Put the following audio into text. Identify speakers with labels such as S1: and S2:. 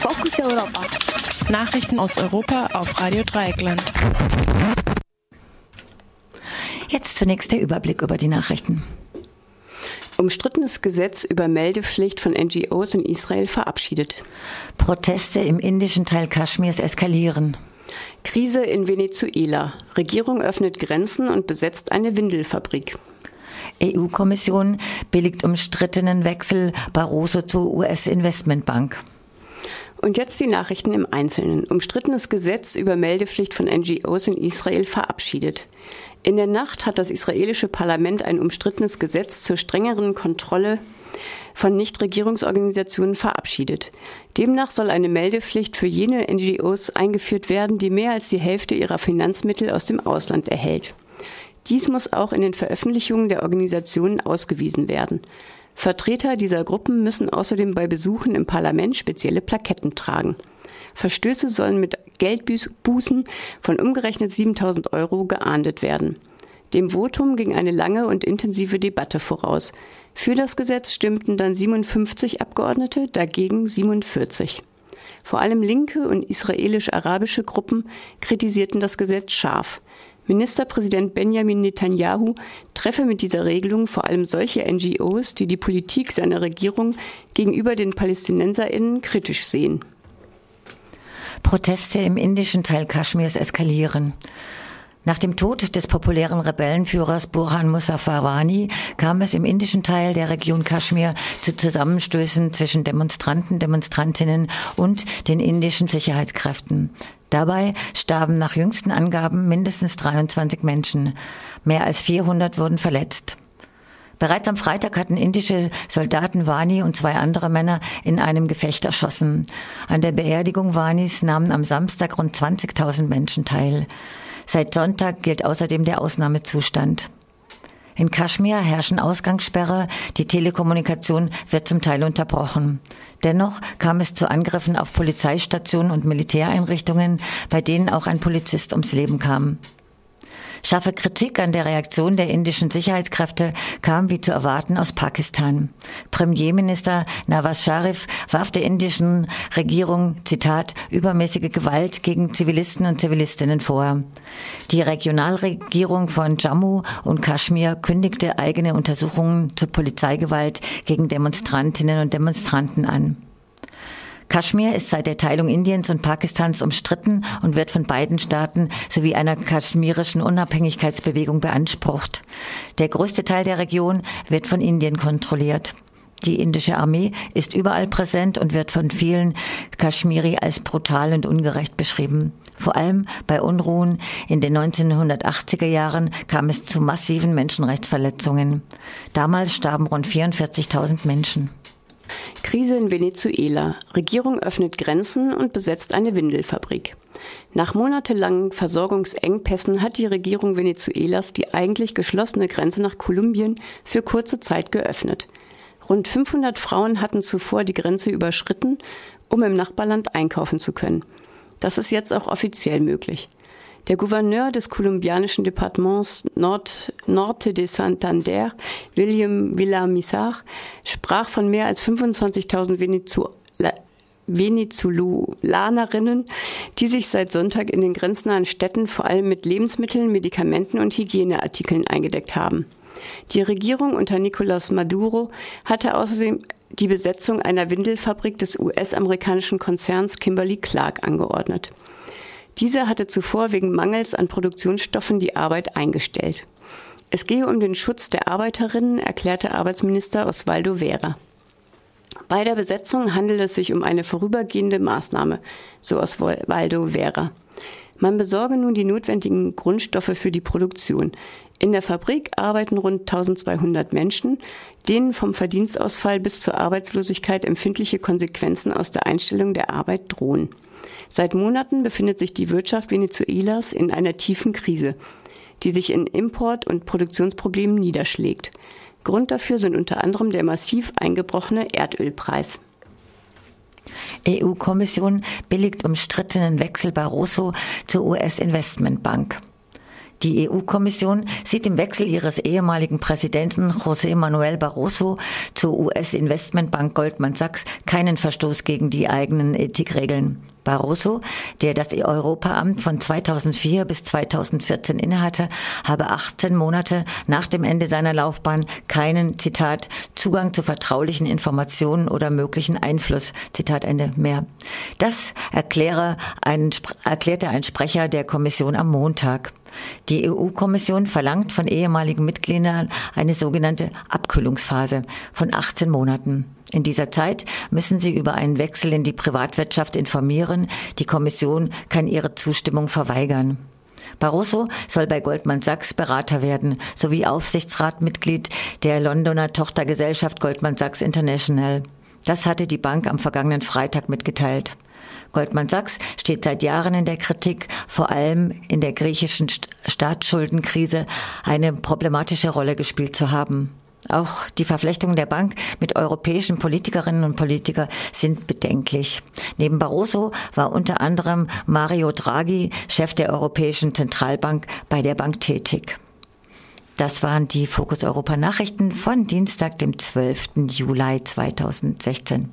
S1: Fokus Europa. Nachrichten aus Europa auf Radio Dreieckland.
S2: Jetzt zunächst der Überblick über die Nachrichten.
S3: Umstrittenes Gesetz über Meldepflicht von NGOs in Israel verabschiedet.
S2: Proteste im indischen Teil Kaschmirs eskalieren.
S3: Krise in Venezuela. Regierung öffnet Grenzen und besetzt eine Windelfabrik.
S2: EU-Kommission billigt umstrittenen Wechsel Barroso zur US-Investmentbank.
S3: Und jetzt die Nachrichten im Einzelnen. Umstrittenes Gesetz über Meldepflicht von NGOs in Israel verabschiedet. In der Nacht hat das israelische Parlament ein umstrittenes Gesetz zur strengeren Kontrolle von Nichtregierungsorganisationen verabschiedet. Demnach soll eine Meldepflicht für jene NGOs eingeführt werden, die mehr als die Hälfte ihrer Finanzmittel aus dem Ausland erhält. Dies muss auch in den Veröffentlichungen der Organisationen ausgewiesen werden. Vertreter dieser Gruppen müssen außerdem bei Besuchen im Parlament spezielle Plaketten tragen. Verstöße sollen mit Geldbußen von umgerechnet 7000 Euro geahndet werden. Dem Votum ging eine lange und intensive Debatte voraus. Für das Gesetz stimmten dann 57 Abgeordnete, dagegen 47. Vor allem linke und israelisch-arabische Gruppen kritisierten das Gesetz scharf. Ministerpräsident Benjamin Netanyahu treffe mit dieser Regelung vor allem solche NGOs, die die Politik seiner Regierung gegenüber den Palästinenserinnen kritisch sehen.
S2: Proteste im indischen Teil Kaschmirs eskalieren. Nach dem Tod des populären Rebellenführers Burhan Musafarwani kam es im indischen Teil der Region Kaschmir zu Zusammenstößen zwischen Demonstranten, Demonstrantinnen und den indischen Sicherheitskräften. Dabei starben nach jüngsten Angaben mindestens 23 Menschen. Mehr als 400 wurden verletzt. Bereits am Freitag hatten indische Soldaten Wani und zwei andere Männer in einem Gefecht erschossen. An der Beerdigung Wanis nahmen am Samstag rund 20.000 Menschen teil. Seit Sonntag gilt außerdem der Ausnahmezustand. In Kaschmir herrschen Ausgangssperre, die Telekommunikation wird zum Teil unterbrochen. Dennoch kam es zu Angriffen auf Polizeistationen und Militäreinrichtungen, bei denen auch ein Polizist ums Leben kam. Scharfe Kritik an der Reaktion der indischen Sicherheitskräfte kam wie zu erwarten aus Pakistan. Premierminister Nawaz Sharif warf der indischen Regierung, Zitat, übermäßige Gewalt gegen Zivilisten und Zivilistinnen vor. Die Regionalregierung von Jammu und Kaschmir kündigte eigene Untersuchungen zur Polizeigewalt gegen Demonstrantinnen und Demonstranten an. Kaschmir ist seit der Teilung Indiens und Pakistans umstritten und wird von beiden Staaten sowie einer kaschmirischen Unabhängigkeitsbewegung beansprucht. Der größte Teil der Region wird von Indien kontrolliert. Die indische Armee ist überall präsent und wird von vielen Kaschmiri als brutal und ungerecht beschrieben. Vor allem bei Unruhen in den 1980er Jahren kam es zu massiven Menschenrechtsverletzungen. Damals starben rund 44.000 Menschen.
S3: Krise in Venezuela. Regierung öffnet Grenzen und besetzt eine Windelfabrik. Nach monatelangen Versorgungsengpässen hat die Regierung Venezuelas die eigentlich geschlossene Grenze nach Kolumbien für kurze Zeit geöffnet. Rund 500 Frauen hatten zuvor die Grenze überschritten, um im Nachbarland einkaufen zu können. Das ist jetzt auch offiziell möglich. Der Gouverneur des kolumbianischen Departements Nord, Norte de Santander, William Villamizar, sprach von mehr als 25.000 Venezuela Venezolanerinnen, die sich seit Sonntag in den grenznahen Städten vor allem mit Lebensmitteln, Medikamenten und Hygieneartikeln eingedeckt haben. Die Regierung unter Nicolás Maduro hatte außerdem die Besetzung einer Windelfabrik des US-amerikanischen Konzerns Kimberly Clark angeordnet. Diese hatte zuvor wegen Mangels an Produktionsstoffen die Arbeit eingestellt. Es gehe um den Schutz der Arbeiterinnen, erklärte Arbeitsminister Osvaldo Vera. Bei der Besetzung handelt es sich um eine vorübergehende Maßnahme, so Osvaldo Vera. Man besorge nun die notwendigen Grundstoffe für die Produktion. In der Fabrik arbeiten rund 1200 Menschen, denen vom Verdienstausfall bis zur Arbeitslosigkeit empfindliche Konsequenzen aus der Einstellung der Arbeit drohen. Seit Monaten befindet sich die Wirtschaft Venezuelas in einer tiefen Krise, die sich in Import- und Produktionsproblemen niederschlägt. Grund dafür sind unter anderem der massiv eingebrochene Erdölpreis.
S2: EU-Kommission billigt umstrittenen Wechsel Barroso zur US-Investmentbank. Die EU-Kommission sieht im Wechsel ihres ehemaligen Präsidenten José Manuel Barroso zur US-Investmentbank Goldman Sachs keinen Verstoß gegen die eigenen Ethikregeln. Barroso, der das Europaamt von 2004 bis 2014 innehatte, habe 18 Monate nach dem Ende seiner Laufbahn keinen, Zitat, Zugang zu vertraulichen Informationen oder möglichen Einfluss, Zitat Ende, mehr. Das erkläre ein, erklärte ein Sprecher der Kommission am Montag. Die EU-Kommission verlangt von ehemaligen Mitgliedern eine sogenannte Abkühlungsphase von 18 Monaten. In dieser Zeit müssen sie über einen Wechsel in die Privatwirtschaft informieren. Die Kommission kann ihre Zustimmung verweigern. Barroso soll bei Goldman Sachs Berater werden, sowie Aufsichtsratmitglied der Londoner Tochtergesellschaft Goldman Sachs International. Das hatte die Bank am vergangenen Freitag mitgeteilt. Goldman Sachs steht seit Jahren in der Kritik, vor allem in der griechischen Staatsschuldenkrise eine problematische Rolle gespielt zu haben. Auch die Verflechtungen der Bank mit europäischen Politikerinnen und Politikern sind bedenklich. Neben Barroso war unter anderem Mario Draghi, Chef der Europäischen Zentralbank, bei der Bank tätig. Das waren die Fokus Europa Nachrichten von Dienstag, dem 12. Juli 2016.